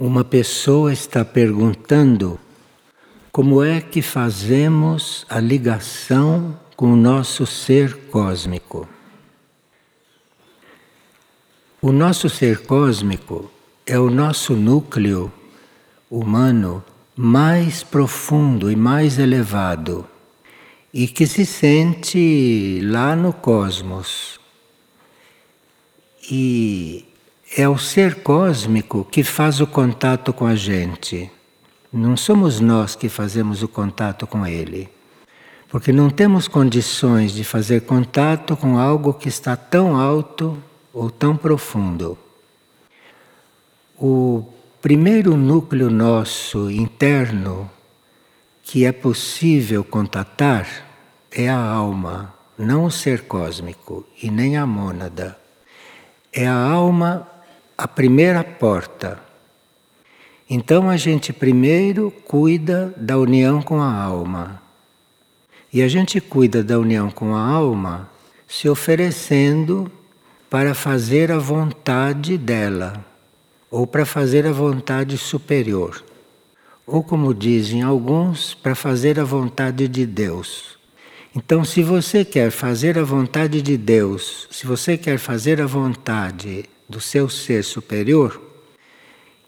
Uma pessoa está perguntando como é que fazemos a ligação com o nosso ser cósmico. O nosso ser cósmico é o nosso núcleo humano mais profundo e mais elevado e que se sente lá no cosmos. E é o ser cósmico que faz o contato com a gente. Não somos nós que fazemos o contato com ele. Porque não temos condições de fazer contato com algo que está tão alto ou tão profundo. O primeiro núcleo nosso interno que é possível contatar é a alma, não o ser cósmico e nem a mônada. É a alma a primeira porta. Então a gente primeiro cuida da união com a alma. E a gente cuida da união com a alma se oferecendo para fazer a vontade dela, ou para fazer a vontade superior, ou como dizem alguns, para fazer a vontade de Deus. Então, se você quer fazer a vontade de Deus, se você quer fazer a vontade do seu ser superior.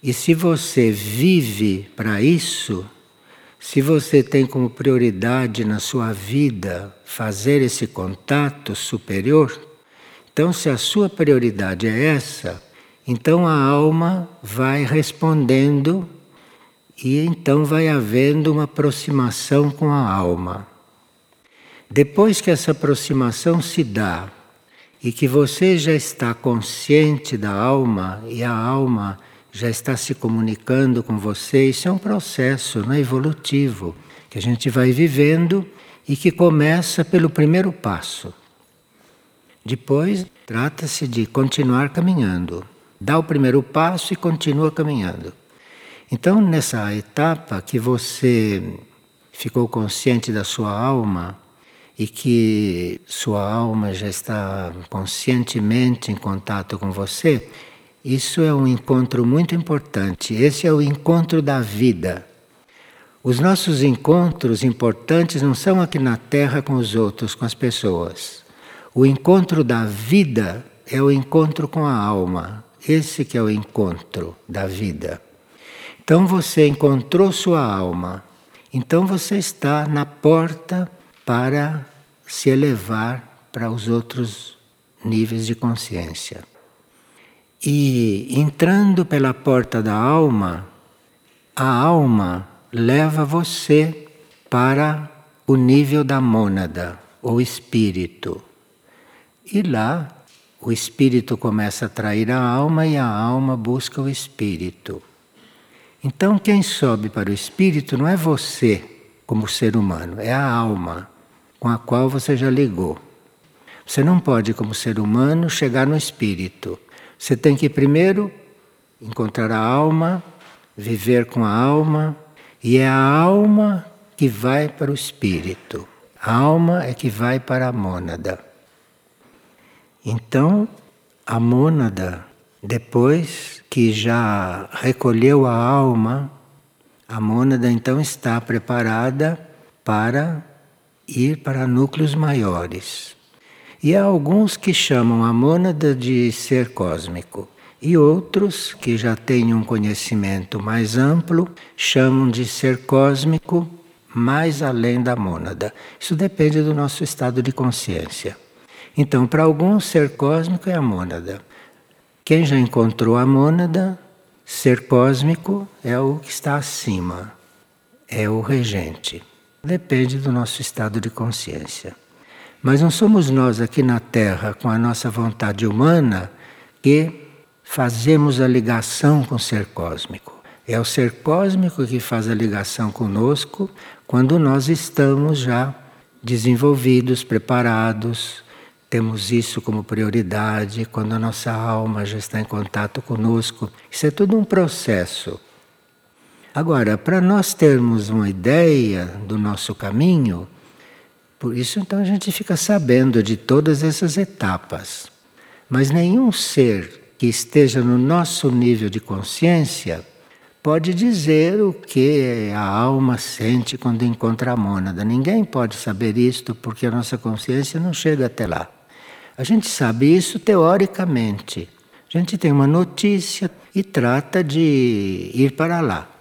E se você vive para isso, se você tem como prioridade na sua vida fazer esse contato superior, então se a sua prioridade é essa, então a alma vai respondendo e então vai havendo uma aproximação com a alma. Depois que essa aproximação se dá, e que você já está consciente da alma e a alma já está se comunicando com você, isso é um processo né, evolutivo que a gente vai vivendo e que começa pelo primeiro passo. Depois, trata-se de continuar caminhando. Dá o primeiro passo e continua caminhando. Então, nessa etapa que você ficou consciente da sua alma, e que sua alma já está conscientemente em contato com você, isso é um encontro muito importante. Esse é o encontro da vida. Os nossos encontros importantes não são aqui na Terra com os outros, com as pessoas. O encontro da vida é o encontro com a alma. Esse que é o encontro da vida. Então você encontrou sua alma. Então você está na porta para se elevar para os outros níveis de consciência. E entrando pela porta da alma, a alma leva você para o nível da mônada, ou espírito. E lá o espírito começa a atrair a alma e a alma busca o espírito. Então, quem sobe para o espírito não é você, como ser humano, é a alma com a qual você já ligou. Você não pode, como ser humano, chegar no espírito. Você tem que primeiro encontrar a alma, viver com a alma, e é a alma que vai para o espírito. A alma é que vai para a mônada. Então, a mônada, depois que já recolheu a alma, a mônada então está preparada para ir para núcleos maiores. E há alguns que chamam a mônada de ser cósmico, e outros que já têm um conhecimento mais amplo chamam de ser cósmico mais além da mônada. Isso depende do nosso estado de consciência. Então, para alguns, ser cósmico é a mônada. Quem já encontrou a mônada, ser cósmico é o que está acima, é o regente. Depende do nosso estado de consciência. Mas não somos nós aqui na Terra, com a nossa vontade humana, que fazemos a ligação com o ser cósmico. É o ser cósmico que faz a ligação conosco quando nós estamos já desenvolvidos, preparados, temos isso como prioridade, quando a nossa alma já está em contato conosco. Isso é tudo um processo. Agora, para nós termos uma ideia do nosso caminho, por isso então a gente fica sabendo de todas essas etapas. Mas nenhum ser que esteja no nosso nível de consciência pode dizer o que a alma sente quando encontra a mônada. Ninguém pode saber isto porque a nossa consciência não chega até lá. A gente sabe isso teoricamente. A gente tem uma notícia e trata de ir para lá.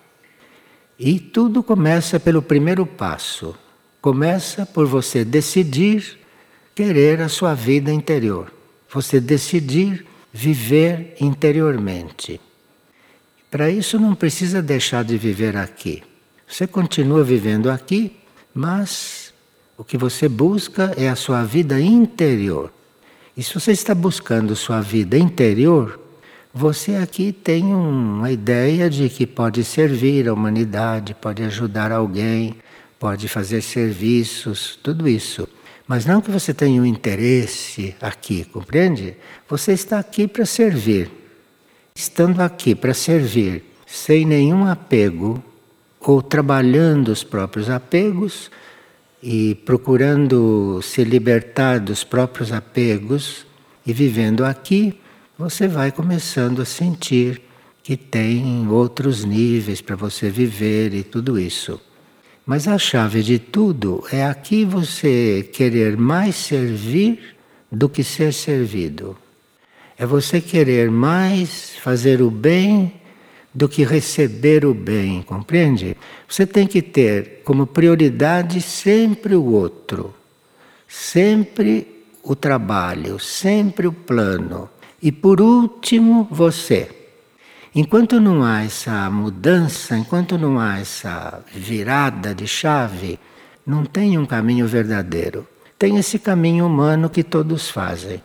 E tudo começa pelo primeiro passo. Começa por você decidir querer a sua vida interior. Você decidir viver interiormente. Para isso não precisa deixar de viver aqui. Você continua vivendo aqui, mas o que você busca é a sua vida interior. E se você está buscando sua vida interior, você aqui tem uma ideia de que pode servir a humanidade, pode ajudar alguém, pode fazer serviços, tudo isso. Mas não que você tenha um interesse aqui, compreende? Você está aqui para servir. Estando aqui para servir, sem nenhum apego, ou trabalhando os próprios apegos e procurando se libertar dos próprios apegos e vivendo aqui, você vai começando a sentir que tem outros níveis para você viver e tudo isso. Mas a chave de tudo é aqui você querer mais servir do que ser servido. É você querer mais fazer o bem do que receber o bem, compreende? Você tem que ter como prioridade sempre o outro, sempre o trabalho, sempre o plano. E por último, você. Enquanto não há essa mudança, enquanto não há essa virada de chave, não tem um caminho verdadeiro. Tem esse caminho humano que todos fazem.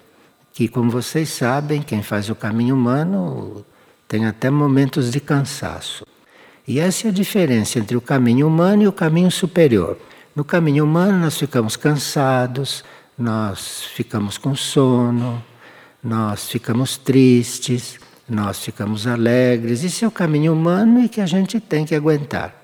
Que, como vocês sabem, quem faz o caminho humano tem até momentos de cansaço. E essa é a diferença entre o caminho humano e o caminho superior. No caminho humano, nós ficamos cansados, nós ficamos com sono, nós ficamos tristes, nós ficamos alegres. Isso é o caminho humano e que a gente tem que aguentar.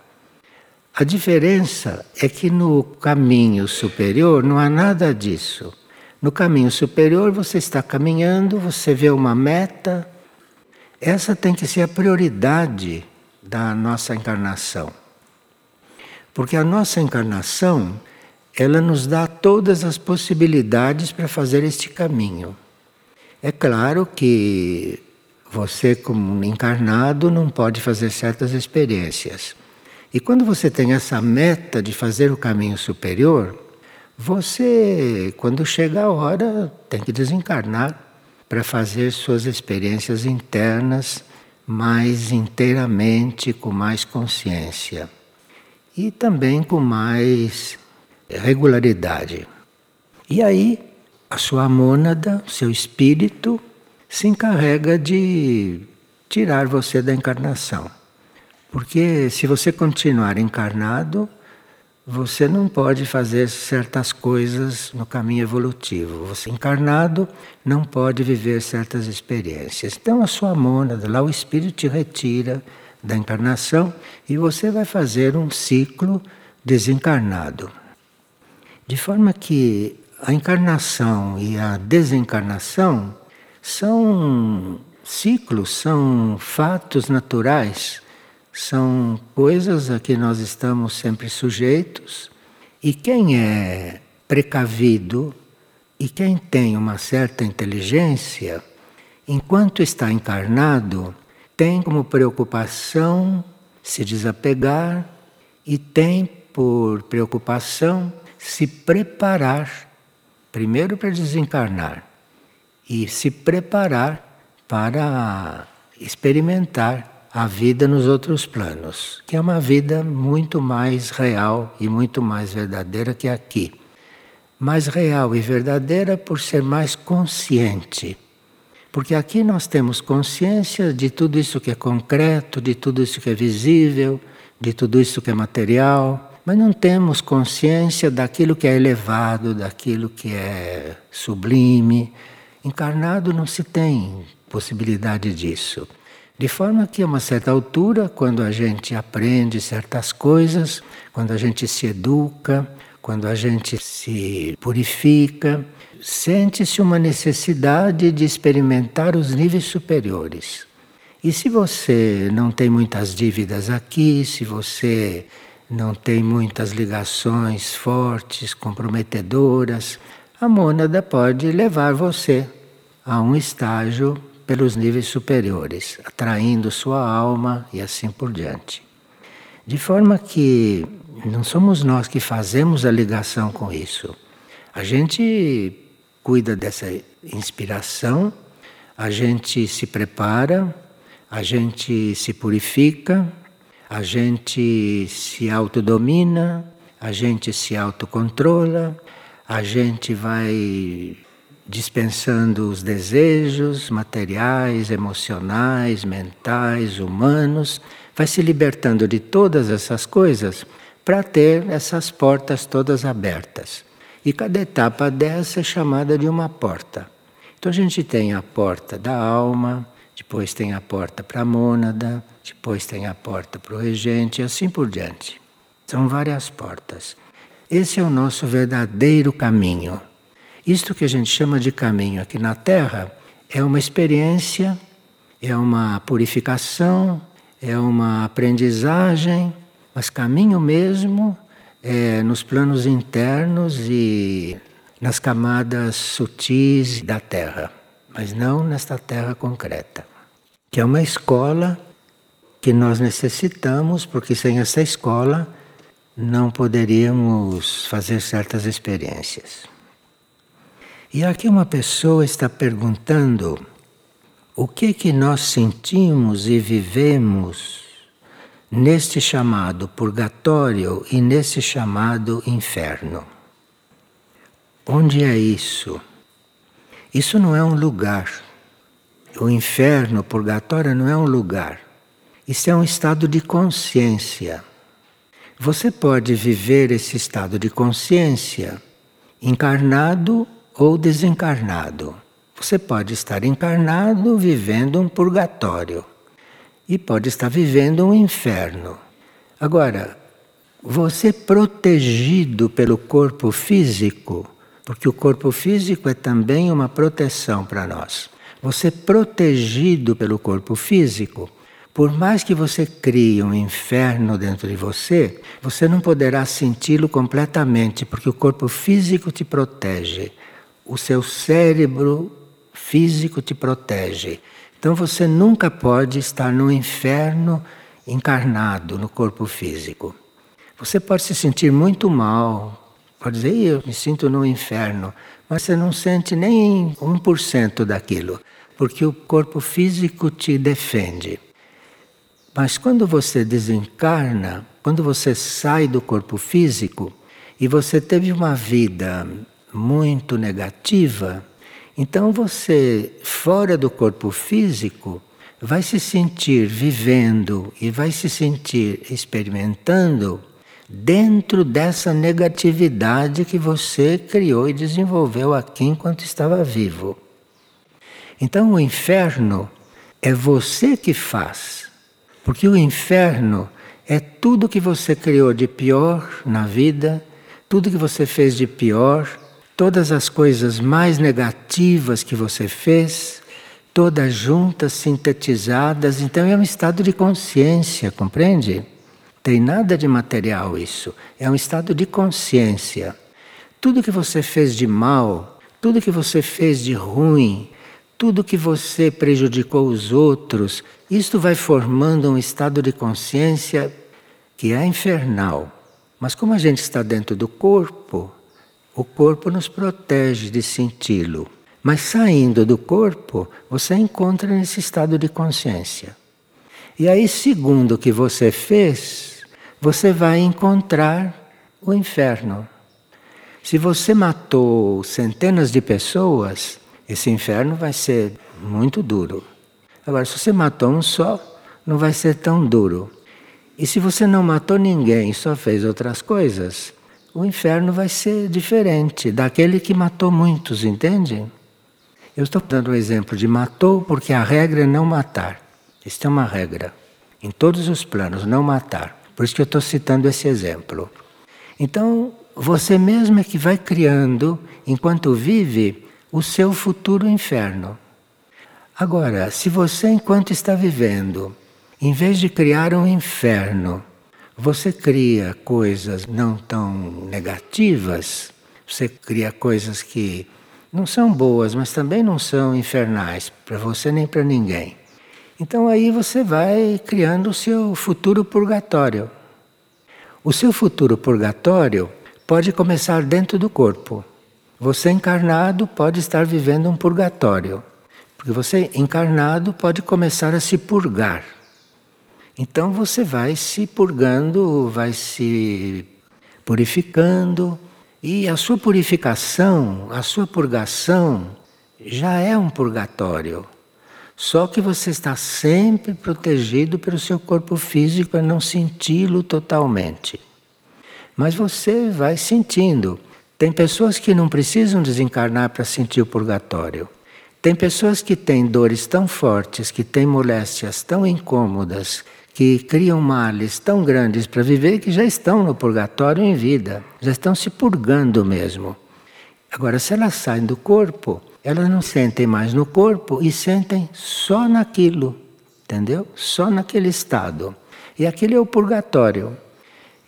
A diferença é que no caminho superior não há nada disso. No caminho superior você está caminhando, você vê uma meta. Essa tem que ser a prioridade da nossa encarnação. Porque a nossa encarnação, ela nos dá todas as possibilidades para fazer este caminho. É claro que você, como um encarnado, não pode fazer certas experiências. E quando você tem essa meta de fazer o caminho superior, você, quando chega a hora, tem que desencarnar para fazer suas experiências internas mais inteiramente, com mais consciência e também com mais regularidade. E aí a sua mônada, seu espírito, se encarrega de tirar você da encarnação. Porque se você continuar encarnado, você não pode fazer certas coisas no caminho evolutivo. Você encarnado não pode viver certas experiências. Então a sua mônada, lá o espírito te retira da encarnação e você vai fazer um ciclo desencarnado. De forma que a encarnação e a desencarnação são ciclos, são fatos naturais, são coisas a que nós estamos sempre sujeitos. E quem é precavido e quem tem uma certa inteligência, enquanto está encarnado, tem como preocupação se desapegar e tem por preocupação se preparar Primeiro para desencarnar e se preparar para experimentar a vida nos outros planos, que é uma vida muito mais real e muito mais verdadeira que aqui. Mais real e verdadeira por ser mais consciente. Porque aqui nós temos consciência de tudo isso que é concreto, de tudo isso que é visível, de tudo isso que é material mas não temos consciência daquilo que é elevado, daquilo que é sublime. Encarnado não se tem possibilidade disso. De forma que, a uma certa altura, quando a gente aprende certas coisas, quando a gente se educa, quando a gente se purifica, sente-se uma necessidade de experimentar os níveis superiores. E se você não tem muitas dívidas aqui, se você não tem muitas ligações fortes, comprometedoras, a mônada pode levar você a um estágio pelos níveis superiores, atraindo sua alma e assim por diante. De forma que não somos nós que fazemos a ligação com isso. A gente cuida dessa inspiração, a gente se prepara, a gente se purifica, a gente se autodomina, a gente se autocontrola, a gente vai dispensando os desejos materiais, emocionais, mentais, humanos, vai se libertando de todas essas coisas para ter essas portas todas abertas. E cada etapa dessa é chamada de uma porta. Então a gente tem a porta da alma, depois tem a porta para a mônada, depois tem a porta para o regente e assim por diante. São várias portas. Esse é o nosso verdadeiro caminho. Isto que a gente chama de caminho aqui na Terra é uma experiência, é uma purificação, é uma aprendizagem, mas caminho mesmo é nos planos internos e nas camadas sutis da Terra, mas não nesta Terra concreta, que é uma escola que nós necessitamos, porque sem essa escola não poderíamos fazer certas experiências. E aqui uma pessoa está perguntando o que que nós sentimos e vivemos neste chamado purgatório e nesse chamado inferno. Onde é isso? Isso não é um lugar. O inferno, o purgatório não é um lugar. Isso é um estado de consciência. Você pode viver esse estado de consciência encarnado ou desencarnado. Você pode estar encarnado vivendo um purgatório e pode estar vivendo um inferno. Agora, você protegido pelo corpo físico, porque o corpo físico é também uma proteção para nós. Você protegido pelo corpo físico, por mais que você crie um inferno dentro de você, você não poderá senti-lo completamente, porque o corpo físico te protege o seu cérebro físico te protege. Então você nunca pode estar no inferno encarnado no corpo físico. Você pode se sentir muito mal, pode dizer, eu me sinto no inferno, mas você não sente nem 1% daquilo, porque o corpo físico te defende. Mas quando você desencarna, quando você sai do corpo físico e você teve uma vida muito negativa, então você, fora do corpo físico, vai se sentir vivendo e vai se sentir experimentando dentro dessa negatividade que você criou e desenvolveu aqui enquanto estava vivo. Então o inferno é você que faz, porque o inferno é tudo que você criou de pior na vida, tudo que você fez de pior todas as coisas mais negativas que você fez, todas juntas, sintetizadas, então é um estado de consciência, compreende? Tem nada de material isso, é um estado de consciência. Tudo que você fez de mal, tudo que você fez de ruim, tudo que você prejudicou os outros, isto vai formando um estado de consciência que é infernal. Mas como a gente está dentro do corpo, o corpo nos protege de senti-lo. Mas saindo do corpo, você encontra nesse estado de consciência. E aí, segundo o que você fez, você vai encontrar o inferno. Se você matou centenas de pessoas, esse inferno vai ser muito duro. Agora, se você matou um só, não vai ser tão duro. E se você não matou ninguém, só fez outras coisas, o inferno vai ser diferente daquele que matou muitos, entende? Eu estou dando o um exemplo de matou porque a regra é não matar. Isto é uma regra. Em todos os planos, não matar. Por isso que eu estou citando esse exemplo. Então, você mesmo é que vai criando, enquanto vive, o seu futuro inferno. Agora, se você, enquanto está vivendo, em vez de criar um inferno, você cria coisas não tão negativas, você cria coisas que não são boas, mas também não são infernais para você nem para ninguém. Então aí você vai criando o seu futuro purgatório. O seu futuro purgatório pode começar dentro do corpo. Você encarnado pode estar vivendo um purgatório. Porque você encarnado pode começar a se purgar. Então você vai se purgando, vai se purificando, e a sua purificação, a sua purgação já é um purgatório. Só que você está sempre protegido pelo seu corpo físico para não senti-lo totalmente. Mas você vai sentindo. Tem pessoas que não precisam desencarnar para sentir o purgatório. Tem pessoas que têm dores tão fortes, que têm moléstias tão incômodas, que criam males tão grandes para viver que já estão no purgatório em vida, já estão se purgando mesmo. Agora, se elas saem do corpo, elas não sentem mais no corpo e sentem só naquilo, entendeu? Só naquele estado. E aquele é o purgatório.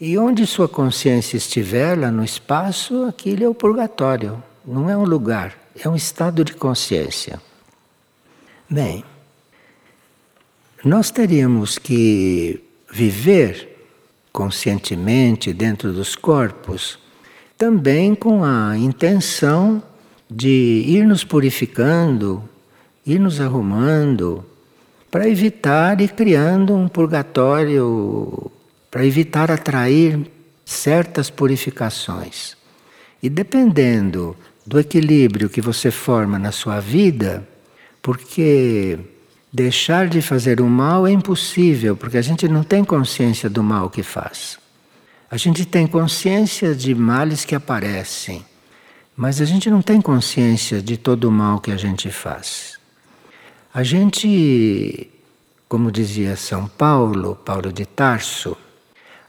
E onde sua consciência estiver, lá no espaço, aquilo é o purgatório. Não é um lugar, é um estado de consciência. Bem, nós teríamos que viver conscientemente dentro dos corpos também com a intenção de ir nos purificando, ir nos arrumando, para evitar ir criando um purgatório, para evitar atrair certas purificações. E dependendo do equilíbrio que você forma na sua vida, porque deixar de fazer o mal é impossível, porque a gente não tem consciência do mal que faz. A gente tem consciência de males que aparecem mas a gente não tem consciência de todo o mal que a gente faz. A gente, como dizia São Paulo, Paulo de Tarso,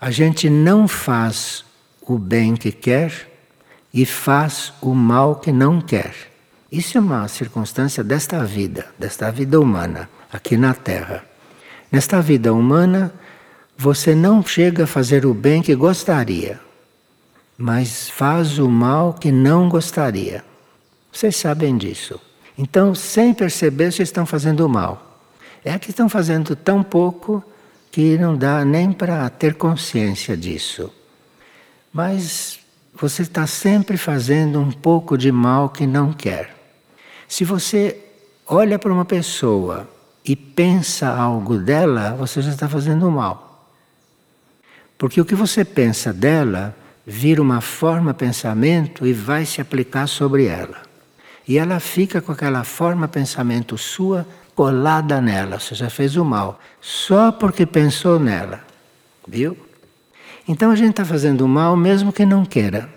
a gente não faz o bem que quer e faz o mal que não quer. Isso é uma circunstância desta vida, desta vida humana, aqui na Terra. Nesta vida humana, você não chega a fazer o bem que gostaria, mas faz o mal que não gostaria. Vocês sabem disso. Então, sem perceber, vocês estão fazendo mal. É que estão fazendo tão pouco que não dá nem para ter consciência disso. Mas você está sempre fazendo um pouco de mal que não quer. Se você olha para uma pessoa e pensa algo dela, você já está fazendo mal. Porque o que você pensa dela vira uma forma pensamento e vai se aplicar sobre ela. E ela fica com aquela forma pensamento sua colada nela, você já fez o mal, só porque pensou nela. Viu? Então a gente está fazendo o mal mesmo que não queira.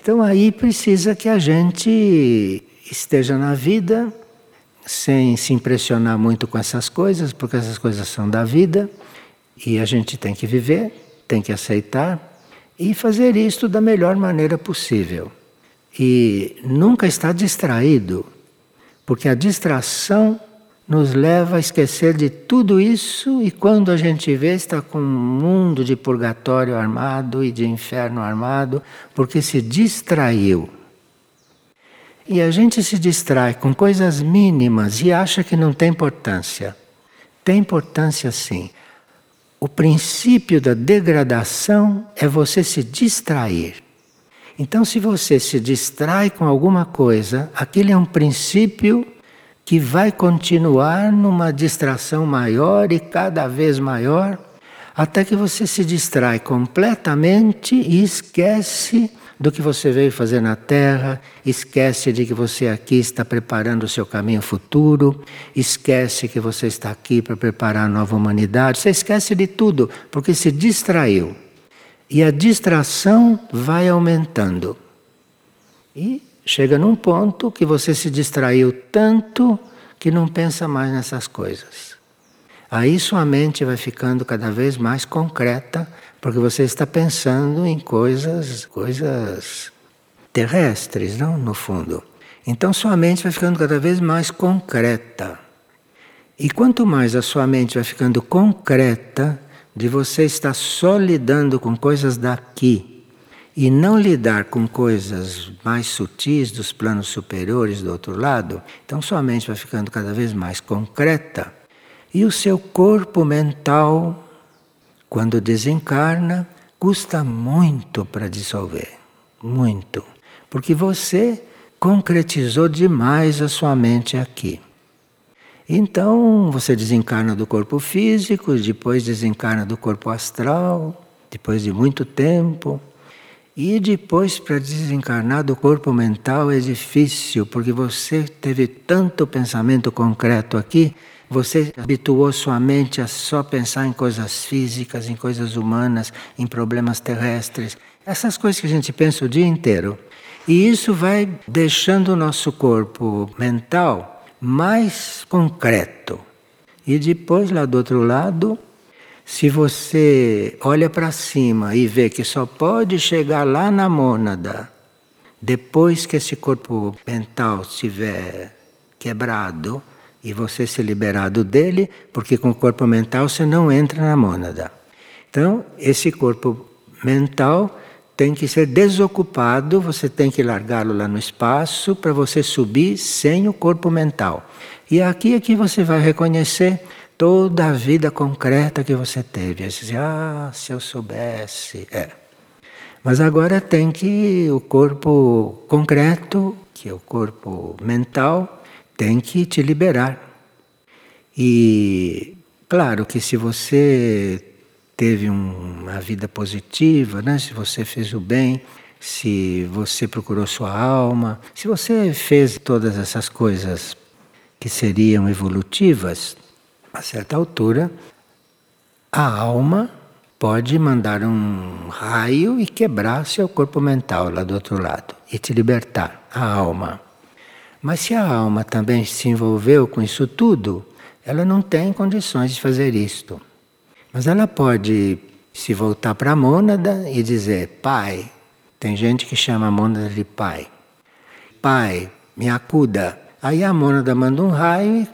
Então aí precisa que a gente esteja na vida sem se impressionar muito com essas coisas, porque essas coisas são da vida e a gente tem que viver, tem que aceitar e fazer isto da melhor maneira possível. E nunca estar distraído, porque a distração nos leva a esquecer de tudo isso e quando a gente vê está com um mundo de purgatório armado e de inferno armado, porque se distraiu. E a gente se distrai com coisas mínimas e acha que não tem importância. Tem importância sim. O princípio da degradação é você se distrair. Então, se você se distrai com alguma coisa, aquele é um princípio que vai continuar numa distração maior e cada vez maior, até que você se distrai completamente e esquece do que você veio fazer na Terra, esquece de que você aqui está preparando o seu caminho futuro, esquece que você está aqui para preparar a nova humanidade, você esquece de tudo, porque se distraiu. E a distração vai aumentando. E chega num ponto que você se distraiu tanto que não pensa mais nessas coisas. Aí sua mente vai ficando cada vez mais concreta porque você está pensando em coisas, coisas terrestres, não? No fundo. Então sua mente vai ficando cada vez mais concreta. E quanto mais a sua mente vai ficando concreta, de você estar só lidando com coisas daqui e não lidar com coisas mais sutis dos planos superiores do outro lado, então sua mente vai ficando cada vez mais concreta e o seu corpo mental, quando desencarna, custa muito para dissolver muito, porque você concretizou demais a sua mente aqui. Então você desencarna do corpo físico, depois desencarna do corpo astral, depois de muito tempo. E depois, para desencarnar do corpo mental é difícil, porque você teve tanto pensamento concreto aqui, você habituou sua mente a só pensar em coisas físicas, em coisas humanas, em problemas terrestres, essas coisas que a gente pensa o dia inteiro. E isso vai deixando o nosso corpo mental mais concreto. E depois, lá do outro lado, se você olha para cima e vê que só pode chegar lá na mônada depois que esse corpo mental estiver quebrado e você ser liberado dele, porque com o corpo mental você não entra na mônada. Então, esse corpo mental tem que ser desocupado, você tem que largá-lo lá no espaço para você subir sem o corpo mental. E aqui é que você vai reconhecer toda a vida concreta que você teve. Aí você diz, ah, se eu soubesse. É. Mas agora tem que o corpo concreto, que é o corpo mental, tem que te liberar. E claro que se você teve uma vida positiva, né? se você fez o bem, se você procurou sua alma, se você fez todas essas coisas que seriam evolutivas, a certa altura, a alma pode mandar um raio e quebrar seu corpo mental lá do outro lado e te libertar, a alma. Mas se a alma também se envolveu com isso tudo, ela não tem condições de fazer isto. Mas ela pode se voltar para a mônada e dizer: Pai, tem gente que chama a mônada de pai. Pai, me acuda. Aí a mônada manda um raio e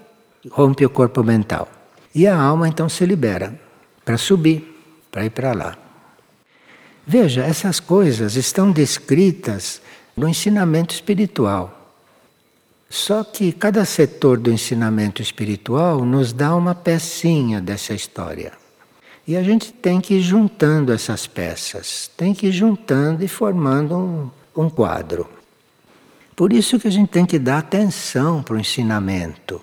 rompe o corpo mental. E a alma então se libera para subir, para ir para lá. Veja, essas coisas estão descritas no ensinamento espiritual. Só que cada setor do ensinamento espiritual nos dá uma pecinha dessa história. E a gente tem que ir juntando essas peças, tem que ir juntando e formando um, um quadro. Por isso que a gente tem que dar atenção para o ensinamento.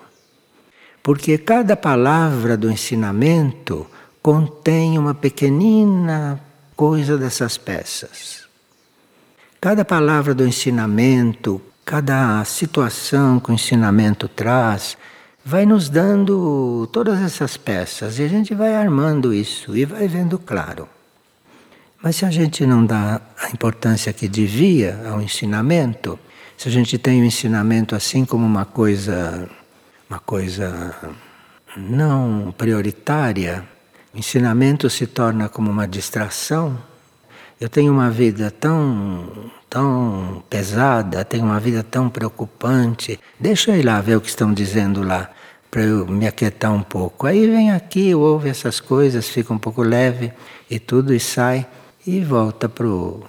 Porque cada palavra do ensinamento contém uma pequenina coisa dessas peças. Cada palavra do ensinamento, cada situação que o ensinamento traz, vai nos dando todas essas peças e a gente vai armando isso e vai vendo claro. Mas se a gente não dá a importância que devia ao ensinamento, se a gente tem o ensinamento assim como uma coisa, uma coisa não prioritária, o ensinamento se torna como uma distração. Eu tenho uma vida tão, tão pesada, tenho uma vida tão preocupante. Deixa eu ir lá ver o que estão dizendo lá para eu me aquietar um pouco. Aí vem aqui, ouve essas coisas, fica um pouco leve e tudo e sai e volta para o.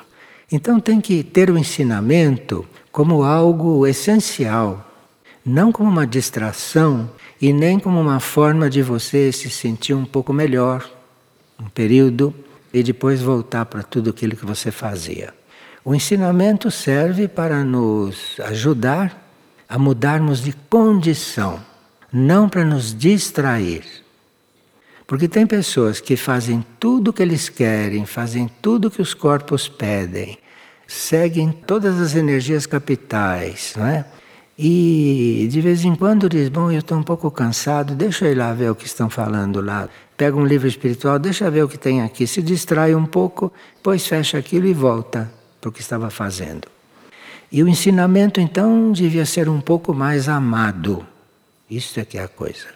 Então tem que ter o ensinamento como algo essencial, não como uma distração e nem como uma forma de você se sentir um pouco melhor um período e depois voltar para tudo aquilo que você fazia. O ensinamento serve para nos ajudar a mudarmos de condição não para nos distrair. Porque tem pessoas que fazem tudo o que eles querem, fazem tudo o que os corpos pedem, seguem todas as energias capitais, não é? E de vez em quando diz: Bom, eu estou um pouco cansado, deixa eu ir lá ver o que estão falando lá. Pega um livro espiritual, deixa ver o que tem aqui. Se distrai um pouco, depois fecha aquilo e volta para o que estava fazendo. E o ensinamento então devia ser um pouco mais amado isso é que é a coisa.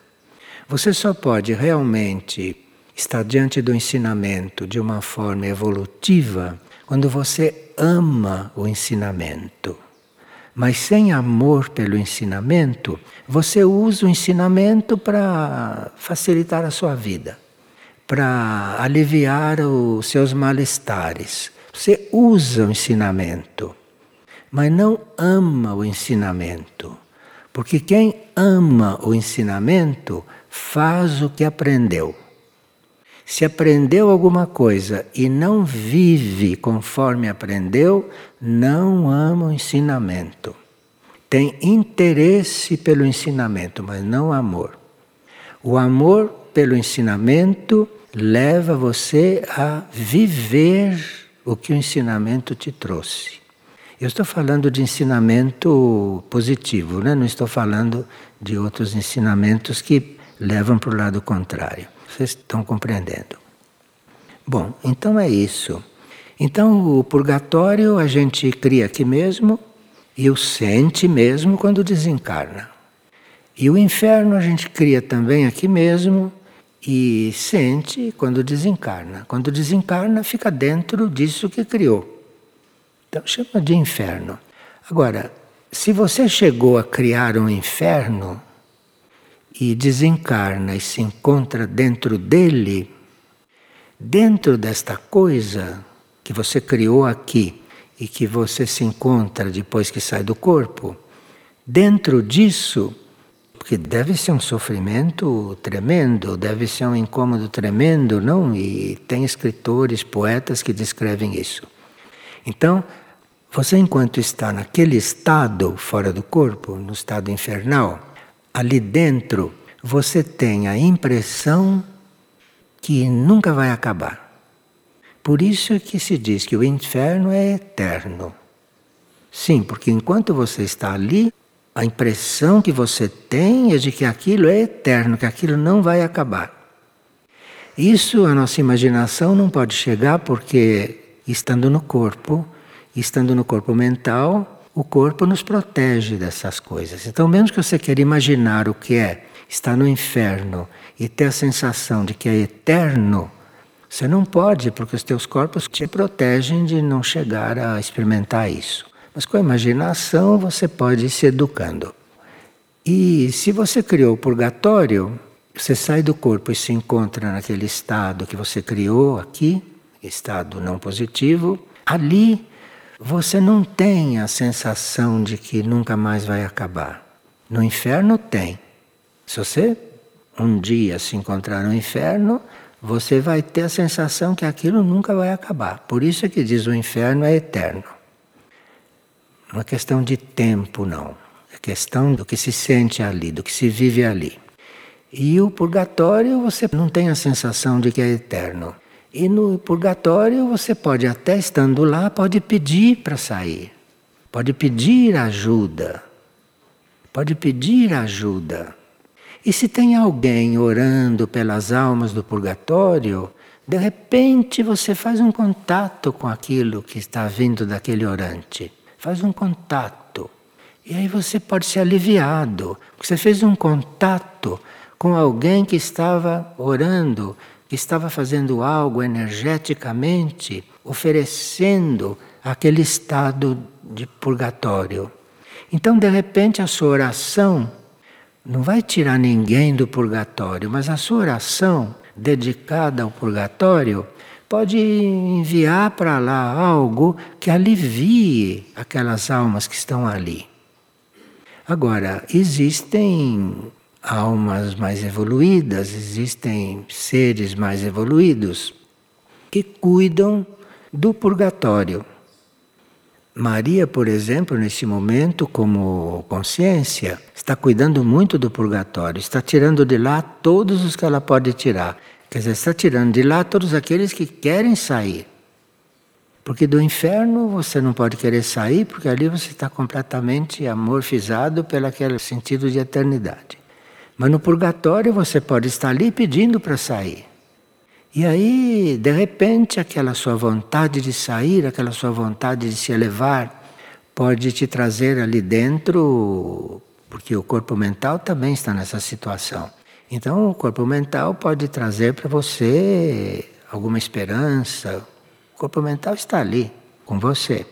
Você só pode realmente estar diante do ensinamento de uma forma evolutiva quando você ama o ensinamento. Mas sem amor pelo ensinamento, você usa o ensinamento para facilitar a sua vida, para aliviar os seus malestares. Você usa o ensinamento, mas não ama o ensinamento. Porque quem ama o ensinamento faz o que aprendeu. Se aprendeu alguma coisa e não vive conforme aprendeu, não ama o ensinamento. Tem interesse pelo ensinamento, mas não amor. O amor pelo ensinamento leva você a viver o que o ensinamento te trouxe. Eu estou falando de ensinamento positivo, né? não estou falando de outros ensinamentos que levam para o lado contrário. Vocês estão compreendendo? Bom, então é isso. Então o purgatório a gente cria aqui mesmo e o sente mesmo quando desencarna. E o inferno a gente cria também aqui mesmo e sente quando desencarna. Quando desencarna, fica dentro disso que criou. Então chama de inferno. Agora, se você chegou a criar um inferno, e desencarna e se encontra dentro dele, dentro desta coisa que você criou aqui e que você se encontra depois que sai do corpo, dentro disso, porque deve ser um sofrimento tremendo, deve ser um incômodo tremendo, não? E tem escritores, poetas que descrevem isso. Então, você enquanto está naquele estado fora do corpo, no estado infernal, ali dentro você tem a impressão que nunca vai acabar. Por isso que se diz que o inferno é eterno. Sim, porque enquanto você está ali, a impressão que você tem é de que aquilo é eterno, que aquilo não vai acabar. Isso a nossa imaginação não pode chegar porque, estando no corpo, estando no corpo mental, o corpo nos protege dessas coisas. Então, mesmo que você queira imaginar o que é estar no inferno e ter a sensação de que é eterno, você não pode, porque os teus corpos te protegem de não chegar a experimentar isso. Mas com a imaginação você pode ir se educando. E se você criou o purgatório, você sai do corpo e se encontra naquele estado que você criou aqui, estado não positivo, ali você não tem a sensação de que nunca mais vai acabar. No inferno tem. Se você um dia se encontrar no inferno, você vai ter a sensação que aquilo nunca vai acabar. Por isso é que diz o inferno é eterno. Não é questão de tempo, não. É questão do que se sente ali, do que se vive ali. E o purgatório você não tem a sensação de que é eterno. E no purgatório você pode, até estando lá, pode pedir para sair. Pode pedir ajuda. Pode pedir ajuda. E se tem alguém orando pelas almas do purgatório, de repente você faz um contato com aquilo que está vindo daquele orante. Faz um contato. E aí você pode ser aliviado, você fez um contato com alguém que estava orando estava fazendo algo energeticamente, oferecendo aquele estado de purgatório. Então, de repente, a sua oração não vai tirar ninguém do purgatório, mas a sua oração dedicada ao purgatório pode enviar para lá algo que alivie aquelas almas que estão ali. Agora, existem almas mais evoluídas, existem seres mais evoluídos que cuidam do purgatório. Maria, por exemplo, nesse momento, como consciência, está cuidando muito do purgatório, está tirando de lá todos os que ela pode tirar. Quer dizer, está tirando de lá todos aqueles que querem sair. Porque do inferno você não pode querer sair, porque ali você está completamente amorfizado pelo sentido de eternidade. Mas no purgatório você pode estar ali pedindo para sair. E aí, de repente, aquela sua vontade de sair, aquela sua vontade de se elevar, pode te trazer ali dentro, porque o corpo mental também está nessa situação. Então, o corpo mental pode trazer para você alguma esperança. O corpo mental está ali, com você,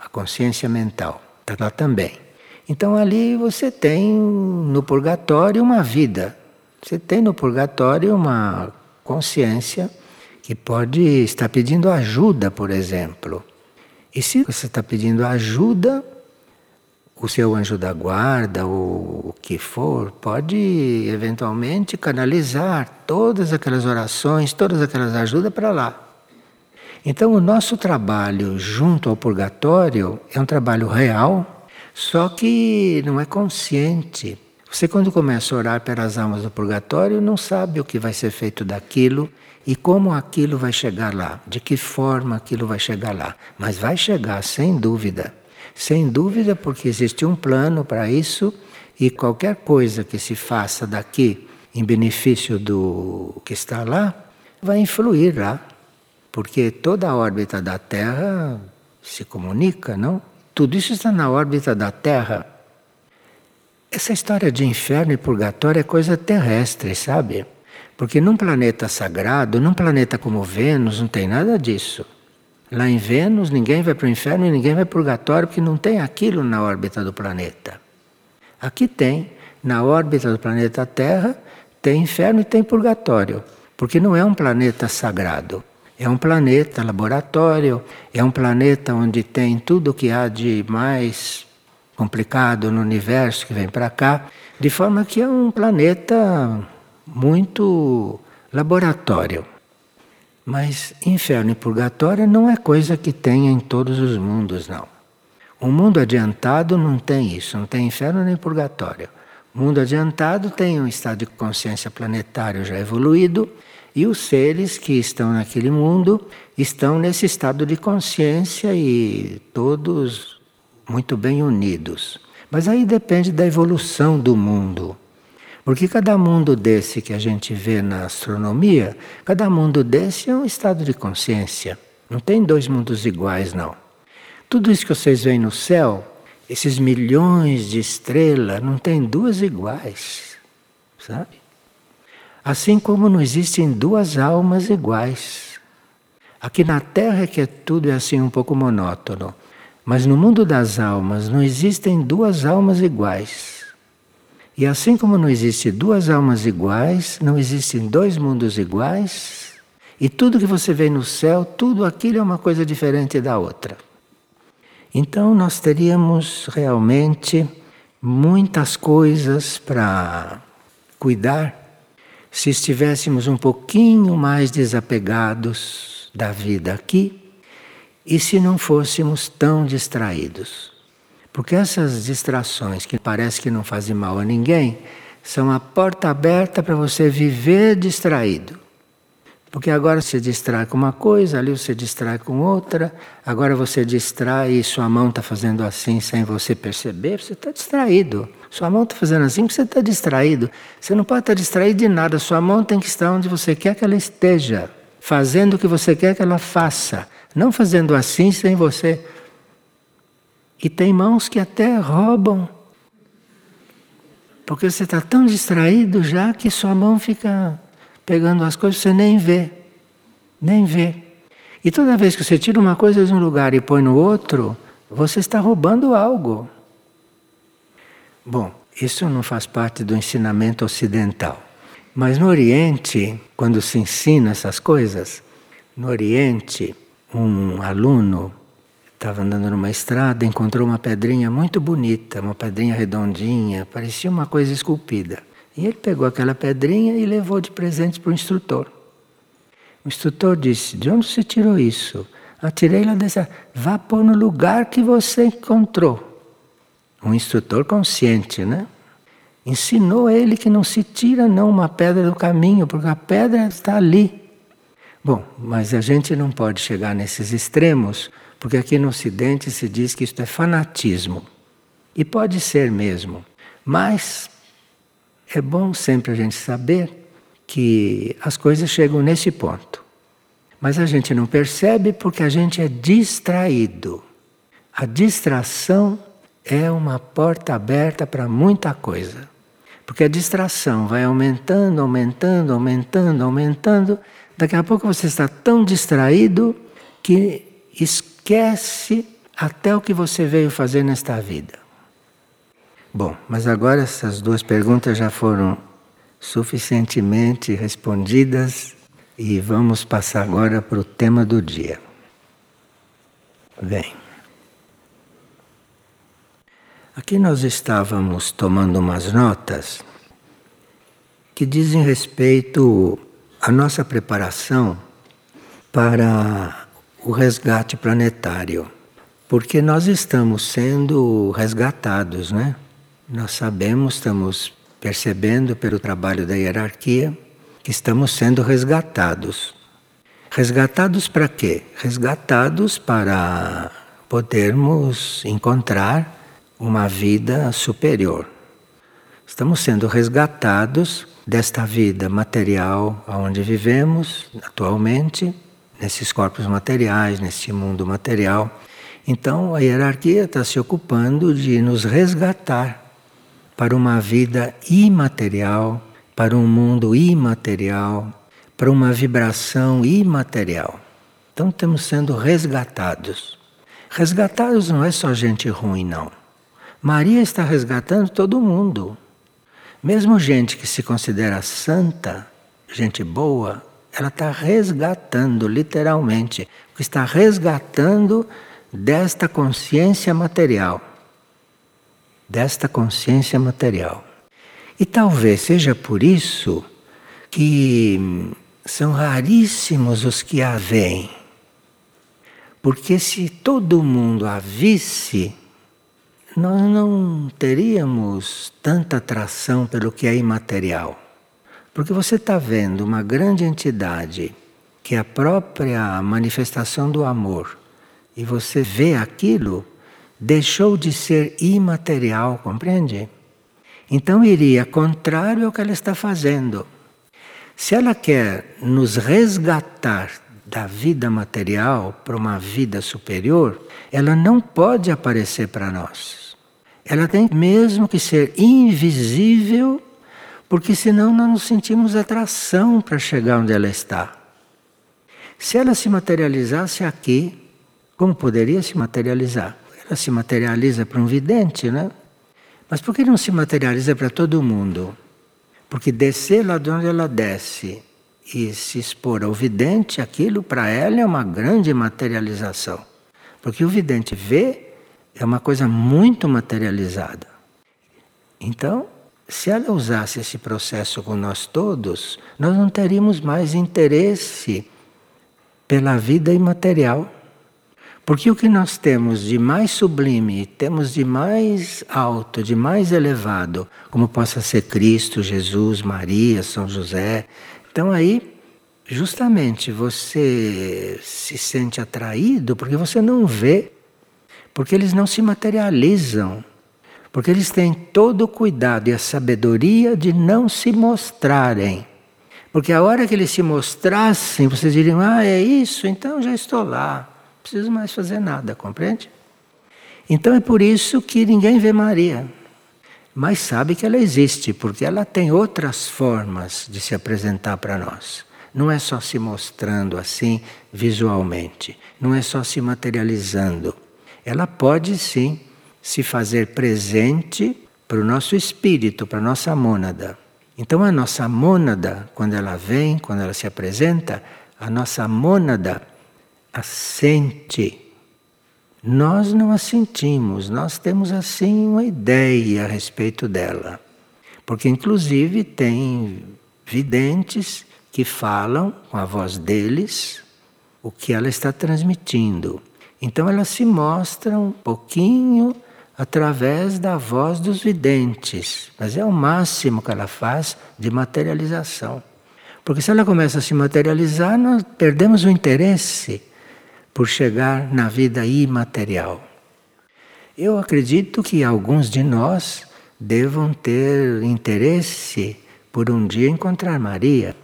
a consciência mental. está lá também. Então ali você tem no purgatório uma vida. Você tem no purgatório uma consciência que pode estar pedindo ajuda, por exemplo. E se você está pedindo ajuda, o seu anjo da guarda, ou o que for, pode eventualmente canalizar todas aquelas orações, todas aquelas ajudas para lá. Então, o nosso trabalho junto ao purgatório é um trabalho real, só que não é consciente. Você, quando começa a orar pelas almas do purgatório, não sabe o que vai ser feito daquilo e como aquilo vai chegar lá, de que forma aquilo vai chegar lá. Mas vai chegar, sem dúvida. Sem dúvida, porque existe um plano para isso e qualquer coisa que se faça daqui em benefício do que está lá, vai influir lá. Porque toda a órbita da Terra se comunica, não? Tudo isso está na órbita da Terra. Essa história de inferno e purgatório é coisa terrestre, sabe? Porque num planeta sagrado, num planeta como Vênus, não tem nada disso. Lá em Vênus, ninguém vai para o inferno e ninguém vai para o purgatório, porque não tem aquilo na órbita do planeta. Aqui tem, na órbita do planeta Terra, tem inferno e tem purgatório, porque não é um planeta sagrado. É um planeta laboratório, é um planeta onde tem tudo o que há de mais complicado no universo que vem para cá, de forma que é um planeta muito laboratório. Mas inferno e purgatório não é coisa que tem em todos os mundos, não. O mundo adiantado não tem isso, não tem inferno nem purgatório. O mundo adiantado tem um estado de consciência planetário já evoluído e os seres que estão naquele mundo estão nesse estado de consciência e todos muito bem unidos. Mas aí depende da evolução do mundo. Porque cada mundo desse que a gente vê na astronomia, cada mundo desse é um estado de consciência. Não tem dois mundos iguais, não. Tudo isso que vocês veem no céu, esses milhões de estrelas, não tem duas iguais, sabe? Assim como não existem duas almas iguais. Aqui na Terra é que tudo é assim um pouco monótono, mas no mundo das almas não existem duas almas iguais. E assim como não existe duas almas iguais, não existem dois mundos iguais, e tudo que você vê no céu, tudo aquilo é uma coisa diferente da outra. Então nós teríamos realmente muitas coisas para cuidar se estivéssemos um pouquinho mais desapegados da vida aqui e se não fôssemos tão distraídos. Porque essas distrações que parece que não fazem mal a ninguém, são a porta aberta para você viver distraído. Porque agora você distrai com uma coisa, ali você distrai com outra, agora você distrai e sua mão está fazendo assim sem você perceber, você está distraído. Sua mão está fazendo assim porque você está distraído. Você não pode estar tá distraído de nada, sua mão tem que estar onde você quer que ela esteja, fazendo o que você quer que ela faça, não fazendo assim sem você e tem mãos que até roubam. Porque você está tão distraído já que sua mão fica pegando as coisas, você nem vê. Nem vê. E toda vez que você tira uma coisa de um lugar e põe no outro, você está roubando algo. Bom, isso não faz parte do ensinamento ocidental. Mas no Oriente, quando se ensina essas coisas, no Oriente, um aluno Estava andando numa estrada, encontrou uma pedrinha muito bonita, uma pedrinha redondinha, parecia uma coisa esculpida. E ele pegou aquela pedrinha e levou de presente para o instrutor. O instrutor disse: De onde você tirou isso? Atirei lá dessa. Vá pôr no lugar que você encontrou. Um instrutor consciente, né? Ensinou ele que não se tira não uma pedra do caminho, porque a pedra está ali. Bom, mas a gente não pode chegar nesses extremos porque aqui no Ocidente se diz que isto é fanatismo. E pode ser mesmo. Mas é bom sempre a gente saber que as coisas chegam nesse ponto. Mas a gente não percebe porque a gente é distraído. A distração é uma porta aberta para muita coisa. Porque a distração vai aumentando, aumentando, aumentando, aumentando. Daqui a pouco você está tão distraído que esquece até o que você veio fazer nesta vida. Bom, mas agora essas duas perguntas já foram suficientemente respondidas e vamos passar agora para o tema do dia. Bem, aqui nós estávamos tomando umas notas que dizem respeito à nossa preparação para o resgate planetário, porque nós estamos sendo resgatados, né? Nós sabemos, estamos percebendo pelo trabalho da hierarquia que estamos sendo resgatados. Resgatados para quê? Resgatados para podermos encontrar uma vida superior. Estamos sendo resgatados desta vida material onde vivemos atualmente, nesses corpos materiais, nesse mundo material. Então a hierarquia está se ocupando de nos resgatar para uma vida imaterial, para um mundo imaterial, para uma vibração imaterial. Então estamos sendo resgatados. Resgatados não é só gente ruim, não. Maria está resgatando todo mundo. Mesmo gente que se considera santa, gente boa, ela está resgatando, literalmente, está resgatando desta consciência material desta consciência material. E talvez seja por isso que são raríssimos os que a veem. Porque se todo mundo a visse, nós não teríamos tanta atração pelo que é imaterial. Porque você está vendo uma grande entidade que é a própria manifestação do amor, e você vê aquilo deixou de ser imaterial, compreende? Então iria contrário ao que ela está fazendo. Se ela quer nos resgatar da vida material para uma vida superior, ela não pode aparecer para nós. Ela tem mesmo que ser invisível, porque senão nós não sentimos atração para chegar onde ela está. Se ela se materializasse aqui, como poderia se materializar? Ela se materializa para um vidente, né? Mas por que não se materializa para todo mundo? Porque descer lá de onde ela desce e se expor ao vidente, aquilo para ela é uma grande materialização. Porque o vidente vê é uma coisa muito materializada. Então, se ela usasse esse processo com nós todos, nós não teríamos mais interesse pela vida imaterial. Porque o que nós temos de mais sublime, temos de mais alto, de mais elevado, como possa ser Cristo, Jesus, Maria, São José. Então aí, justamente você se sente atraído porque você não vê, porque eles não se materializam, porque eles têm todo o cuidado e a sabedoria de não se mostrarem. Porque a hora que eles se mostrassem, vocês diriam: Ah, é isso, então já estou lá preciso mais fazer nada, compreende? Então é por isso que ninguém vê Maria, mas sabe que ela existe, porque ela tem outras formas de se apresentar para nós. Não é só se mostrando assim visualmente, não é só se materializando. Ela pode sim se fazer presente para o nosso espírito, para a nossa mônada. Então a nossa mônada, quando ela vem, quando ela se apresenta, a nossa mônada assente. Nós não a sentimos, nós temos assim uma ideia a respeito dela. Porque, inclusive, tem videntes que falam com a voz deles o que ela está transmitindo. Então, ela se mostra um pouquinho através da voz dos videntes, mas é o máximo que ela faz de materialização. Porque se ela começa a se materializar, nós perdemos o interesse por chegar na vida imaterial. Eu acredito que alguns de nós devam ter interesse por um dia encontrar Maria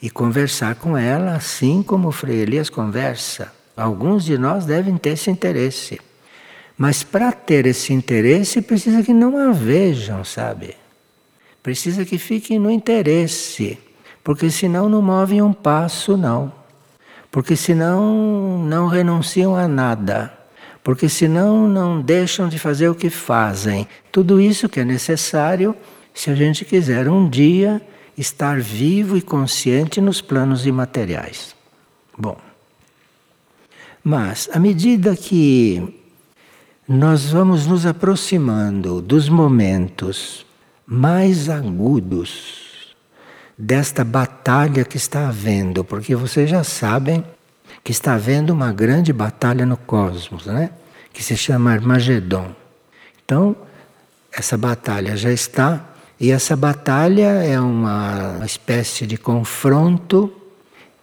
e conversar com ela assim como o Frei Elias conversa. Alguns de nós devem ter esse interesse. Mas para ter esse interesse, precisa que não a vejam, sabe? Precisa que fiquem no interesse, porque senão não movem um passo, não porque senão não renunciam a nada. porque senão não deixam de fazer o que fazem. Tudo isso que é necessário se a gente quiser um dia estar vivo e consciente nos planos imateriais. Bom, mas à medida que nós vamos nos aproximando dos momentos mais agudos desta batalha que está havendo, porque vocês já sabem que está havendo uma grande batalha no cosmos, né? Que se chama Armagedon. Então, essa batalha já está, e essa batalha é uma espécie de confronto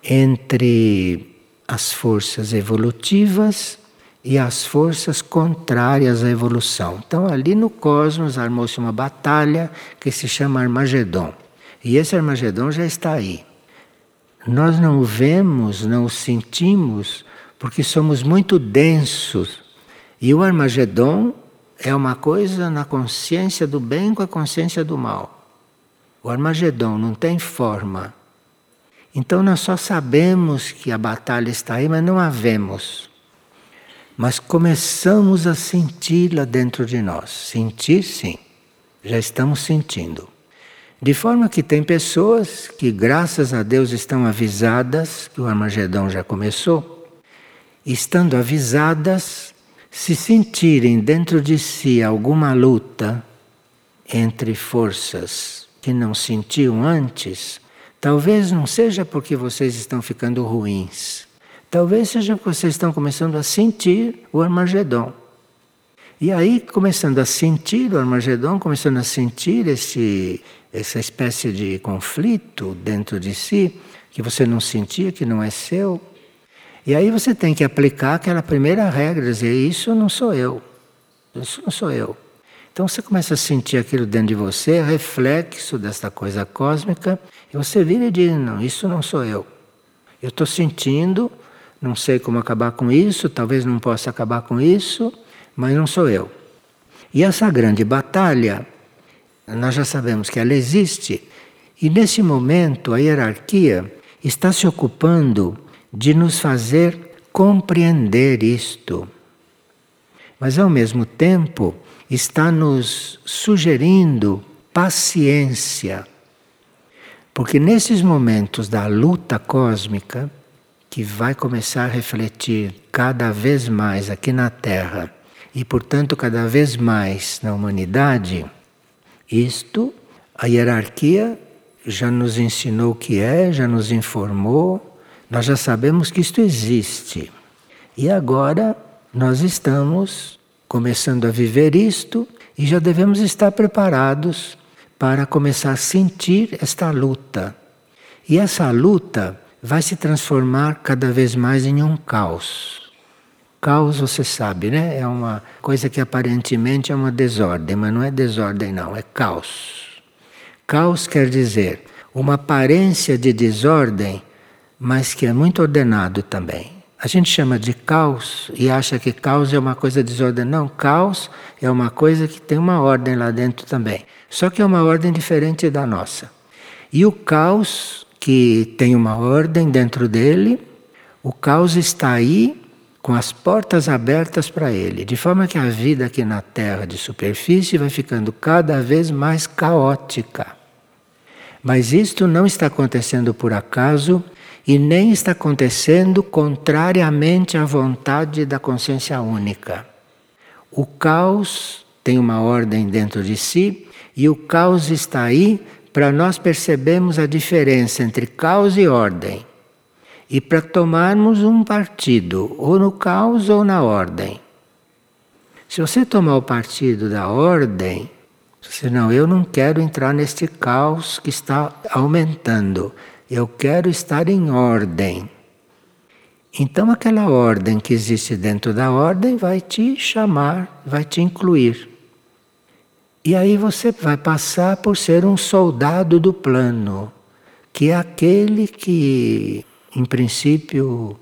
entre as forças evolutivas e as forças contrárias à evolução. Então, ali no cosmos armou-se uma batalha que se chama Armagedon. E esse Armagedon já está aí. Nós não o vemos, não o sentimos, porque somos muito densos. E o Armagedon é uma coisa na consciência do bem com a consciência do mal. O Armagedon não tem forma. Então nós só sabemos que a batalha está aí, mas não a vemos mas começamos a senti-la dentro de nós. Sentir, sim, já estamos sentindo. De forma que tem pessoas que, graças a Deus, estão avisadas que o Armagedão já começou, estando avisadas, se sentirem dentro de si alguma luta entre forças que não sentiam antes, talvez não seja porque vocês estão ficando ruins, Talvez seja que vocês estão começando a sentir o Armagedon. E aí, começando a sentir o Armagedon, começando a sentir esse, essa espécie de conflito dentro de si, que você não sentia, que não é seu. E aí você tem que aplicar aquela primeira regra, dizer, isso não sou eu. Isso não sou eu. Então você começa a sentir aquilo dentro de você, reflexo desta coisa cósmica, e você vira e diz, não, isso não sou eu. Eu estou sentindo não sei como acabar com isso, talvez não possa acabar com isso, mas não sou eu. E essa grande batalha, nós já sabemos que ela existe, e nesse momento a hierarquia está se ocupando de nos fazer compreender isto. Mas ao mesmo tempo está nos sugerindo paciência. Porque nesses momentos da luta cósmica, que vai começar a refletir cada vez mais aqui na Terra e, portanto, cada vez mais na humanidade, isto a hierarquia já nos ensinou o que é, já nos informou, nós já sabemos que isto existe. E agora nós estamos começando a viver isto e já devemos estar preparados para começar a sentir esta luta. E essa luta vai se transformar cada vez mais em um caos. Caos, você sabe, né? É uma coisa que aparentemente é uma desordem, mas não é desordem, não, é caos. Caos quer dizer uma aparência de desordem, mas que é muito ordenado também. A gente chama de caos e acha que caos é uma coisa desordenada. Não, caos é uma coisa que tem uma ordem lá dentro também. Só que é uma ordem diferente da nossa. E o caos que tem uma ordem dentro dele, o caos está aí com as portas abertas para ele, de forma que a vida aqui na Terra de superfície vai ficando cada vez mais caótica. Mas isto não está acontecendo por acaso e nem está acontecendo contrariamente à vontade da consciência única. O caos tem uma ordem dentro de si e o caos está aí para nós percebermos a diferença entre caos e ordem. E para tomarmos um partido, ou no caos ou na ordem. Se você tomar o partido da ordem, você não, eu não quero entrar neste caos que está aumentando. Eu quero estar em ordem. Então aquela ordem que existe dentro da ordem vai te chamar, vai te incluir. E aí você vai passar por ser um soldado do plano, que é aquele que, em princípio,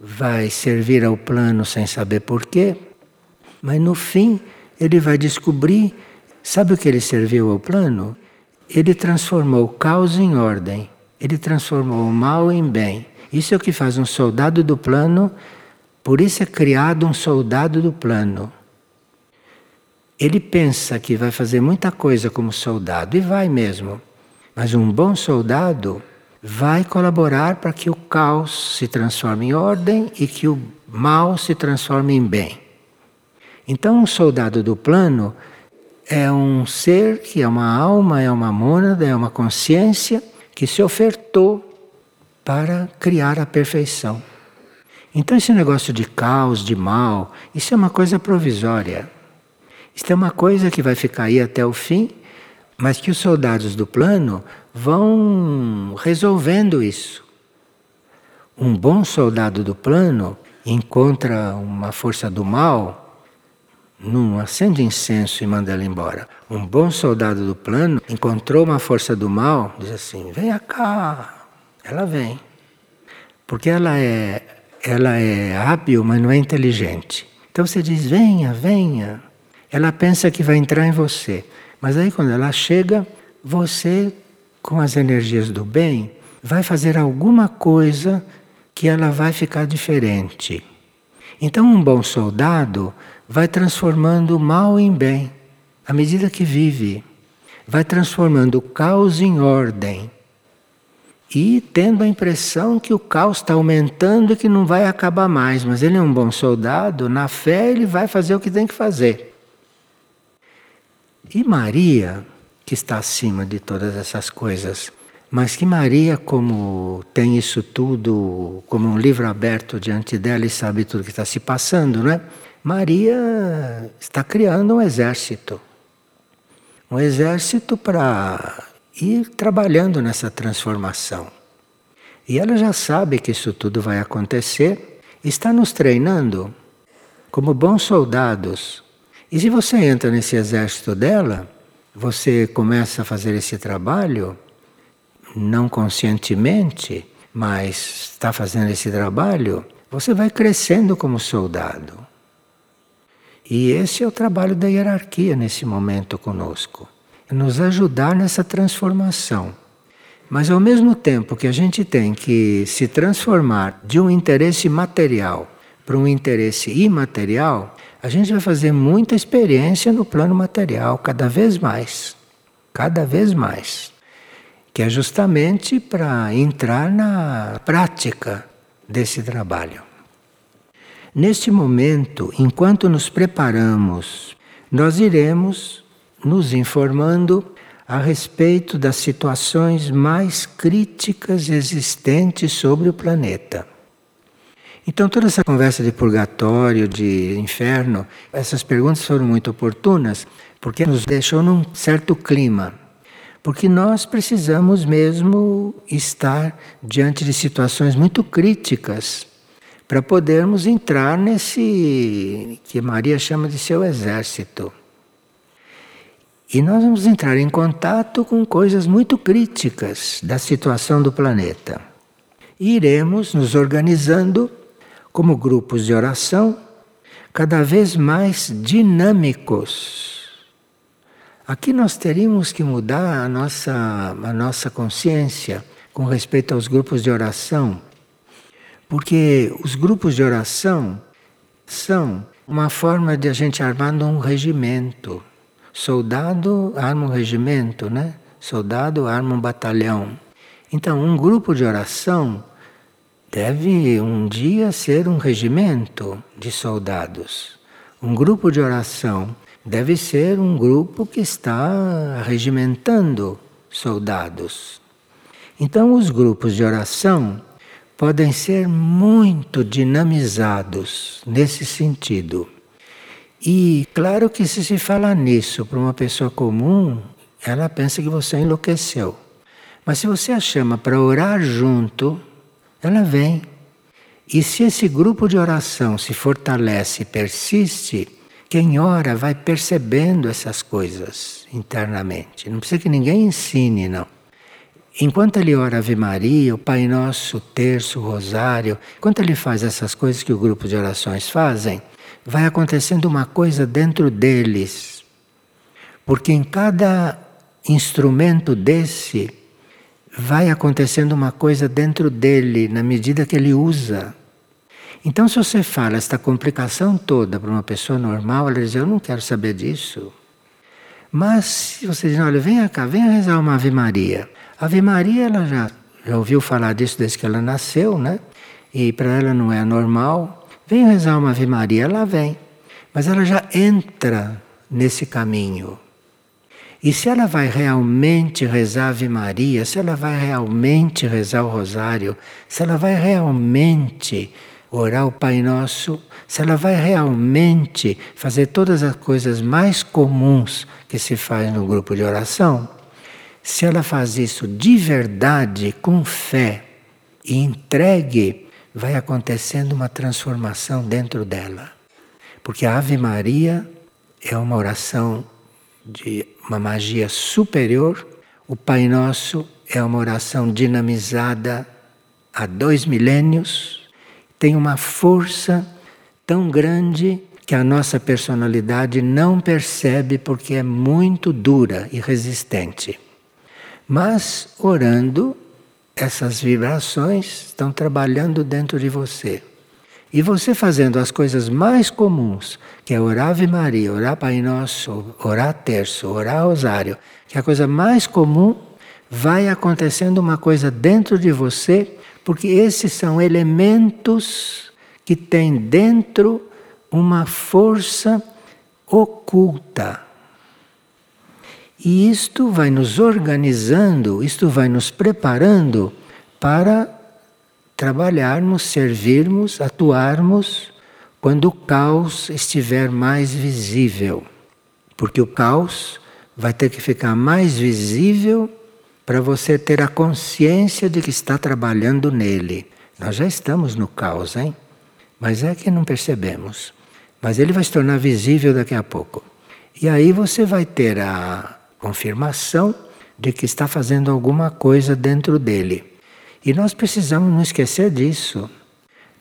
vai servir ao plano sem saber porquê, mas no fim ele vai descobrir. Sabe o que ele serviu ao plano? Ele transformou o caos em ordem, ele transformou o mal em bem. Isso é o que faz um soldado do plano Por isso é criado um soldado do plano. Ele pensa que vai fazer muita coisa como soldado, e vai mesmo. Mas um bom soldado vai colaborar para que o caos se transforme em ordem e que o mal se transforme em bem. Então, um soldado do plano é um ser que é uma alma, é uma mônada, é uma consciência que se ofertou para criar a perfeição. Então, esse negócio de caos, de mal, isso é uma coisa provisória. Isto é uma coisa que vai ficar aí até o fim, mas que os soldados do plano vão resolvendo isso. Um bom soldado do plano encontra uma força do mal, não acende incenso e manda ela embora. Um bom soldado do plano encontrou uma força do mal, diz assim: venha cá. Ela vem. Porque ela é, ela é hábil, mas não é inteligente. Então você diz: venha, venha. Ela pensa que vai entrar em você. Mas aí quando ela chega, você, com as energias do bem, vai fazer alguma coisa que ela vai ficar diferente. Então, um bom soldado vai transformando o mal em bem, à medida que vive. Vai transformando o caos em ordem. E tendo a impressão que o caos está aumentando e que não vai acabar mais. Mas ele é um bom soldado, na fé ele vai fazer o que tem que fazer. E Maria, que está acima de todas essas coisas, mas que Maria, como tem isso tudo, como um livro aberto diante dela e sabe tudo que está se passando, não é? Maria está criando um exército. Um exército para ir trabalhando nessa transformação. E ela já sabe que isso tudo vai acontecer, está nos treinando como bons soldados e se você entra nesse exército dela, você começa a fazer esse trabalho, não conscientemente, mas está fazendo esse trabalho, você vai crescendo como soldado. E esse é o trabalho da hierarquia nesse momento conosco. Nos ajudar nessa transformação. Mas ao mesmo tempo que a gente tem que se transformar de um interesse material para um interesse imaterial, a gente vai fazer muita experiência no plano material, cada vez mais. Cada vez mais. Que é justamente para entrar na prática desse trabalho. Neste momento, enquanto nos preparamos, nós iremos nos informando a respeito das situações mais críticas existentes sobre o planeta. Então, toda essa conversa de purgatório, de inferno, essas perguntas foram muito oportunas, porque nos deixou num certo clima. Porque nós precisamos mesmo estar diante de situações muito críticas para podermos entrar nesse que Maria chama de seu exército. E nós vamos entrar em contato com coisas muito críticas da situação do planeta. E iremos nos organizando como grupos de oração cada vez mais dinâmicos. Aqui nós teríamos que mudar a nossa, a nossa consciência com respeito aos grupos de oração, porque os grupos de oração são uma forma de a gente armar um regimento. Soldado arma um regimento, né? Soldado arma um batalhão. Então, um grupo de oração deve um dia ser um regimento de soldados. Um grupo de oração deve ser um grupo que está regimentando soldados. Então, os grupos de oração podem ser muito dinamizados nesse sentido. E claro que se se fala nisso para uma pessoa comum, ela pensa que você enlouqueceu. Mas se você a chama para orar junto, ela vem. E se esse grupo de oração se fortalece e persiste, quem ora vai percebendo essas coisas internamente. Não precisa que ninguém ensine, não. Enquanto ele ora Ave Maria, o Pai Nosso, o Terço, o Rosário, enquanto ele faz essas coisas que o grupo de orações fazem, vai acontecendo uma coisa dentro deles. Porque em cada instrumento desse vai acontecendo uma coisa dentro dele, na medida que ele usa. Então, se você fala esta complicação toda para uma pessoa normal, ela diz: Eu não quero saber disso. Mas se você diz: Olha, venha cá, venha rezar uma Ave Maria. A Ave Maria, ela já, já ouviu falar disso desde que ela nasceu, né? E para ela não é normal. Venha rezar uma Ave Maria, ela vem. Mas ela já entra nesse caminho. E se ela vai realmente rezar Ave Maria, se ela vai realmente rezar o Rosário, se ela vai realmente orar o Pai Nosso, se ela vai realmente fazer todas as coisas mais comuns que se faz no grupo de oração, se ela faz isso de verdade, com fé e entregue, vai acontecendo uma transformação dentro dela. Porque a Ave Maria é uma oração de uma magia superior, o Pai Nosso é uma oração dinamizada há dois milênios, tem uma força tão grande que a nossa personalidade não percebe porque é muito dura e resistente. Mas orando, essas vibrações estão trabalhando dentro de você. E você fazendo as coisas mais comuns, que é orar Ave Maria, orar Pai Nosso, orar Terço, orar Rosário, que é a coisa mais comum, vai acontecendo uma coisa dentro de você, porque esses são elementos que têm dentro uma força oculta. E isto vai nos organizando, isto vai nos preparando para trabalharmos, servirmos, atuarmos quando o caos estiver mais visível. Porque o caos vai ter que ficar mais visível para você ter a consciência de que está trabalhando nele. Nós já estamos no caos, hein? Mas é que não percebemos. Mas ele vai se tornar visível daqui a pouco. E aí você vai ter a confirmação de que está fazendo alguma coisa dentro dele. E nós precisamos não esquecer disso.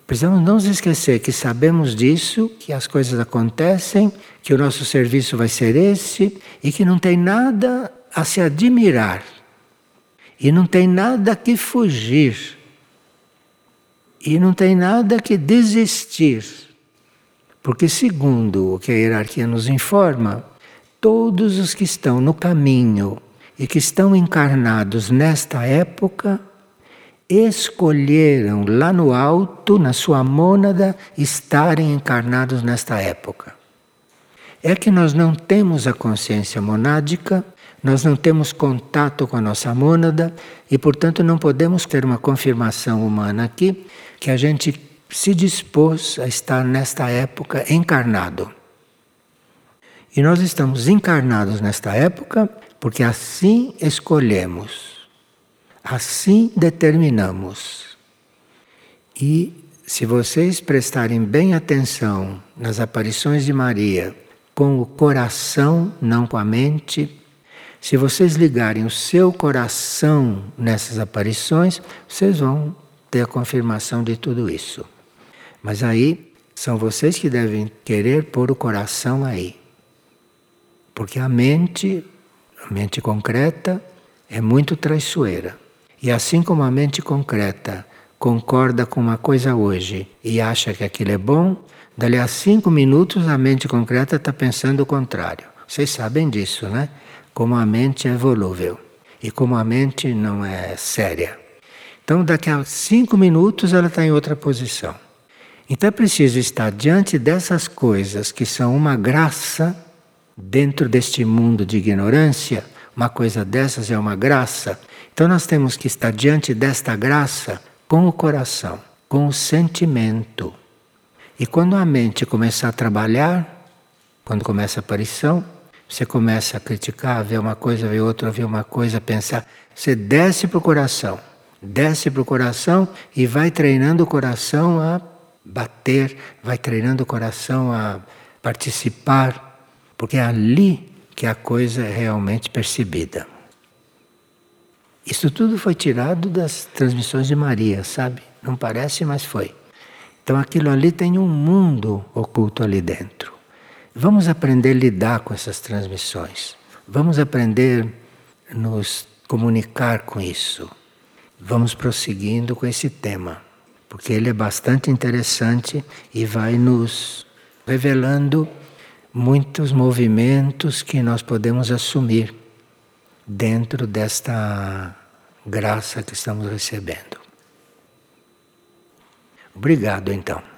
Precisamos não nos esquecer que sabemos disso, que as coisas acontecem, que o nosso serviço vai ser esse e que não tem nada a se admirar. E não tem nada que fugir. E não tem nada que desistir. Porque, segundo o que a hierarquia nos informa, todos os que estão no caminho e que estão encarnados nesta época escolheram lá no alto, na sua mônada, estarem encarnados nesta época. É que nós não temos a consciência monádica, nós não temos contato com a nossa mônada e, portanto, não podemos ter uma confirmação humana aqui que a gente se dispôs a estar nesta época encarnado. E nós estamos encarnados nesta época porque assim escolhemos. Assim determinamos. E se vocês prestarem bem atenção nas aparições de Maria, com o coração, não com a mente, se vocês ligarem o seu coração nessas aparições, vocês vão ter a confirmação de tudo isso. Mas aí são vocês que devem querer pôr o coração aí. Porque a mente, a mente concreta, é muito traiçoeira. E assim como a mente concreta concorda com uma coisa hoje e acha que aquilo é bom, dali a cinco minutos a mente concreta está pensando o contrário. Vocês sabem disso, né? Como a mente é volúvel e como a mente não é séria. Então, daqui a cinco minutos ela está em outra posição. Então é preciso estar diante dessas coisas que são uma graça dentro deste mundo de ignorância. Uma coisa dessas é uma graça então nós temos que estar diante desta graça com o coração, com o sentimento. E quando a mente começar a trabalhar, quando começa a aparição, você começa a criticar, ver uma coisa, ver outra, ver uma coisa, pensar. Você desce para o coração, desce para o coração e vai treinando o coração a bater, vai treinando o coração a participar, porque é ali que a coisa é realmente percebida. Isso tudo foi tirado das transmissões de Maria, sabe? Não parece, mas foi. Então aquilo ali tem um mundo oculto ali dentro. Vamos aprender a lidar com essas transmissões. Vamos aprender a nos comunicar com isso. Vamos prosseguindo com esse tema. porque ele é bastante interessante e vai nos revelando muitos movimentos que nós podemos assumir dentro desta graça que estamos recebendo. Obrigado, então.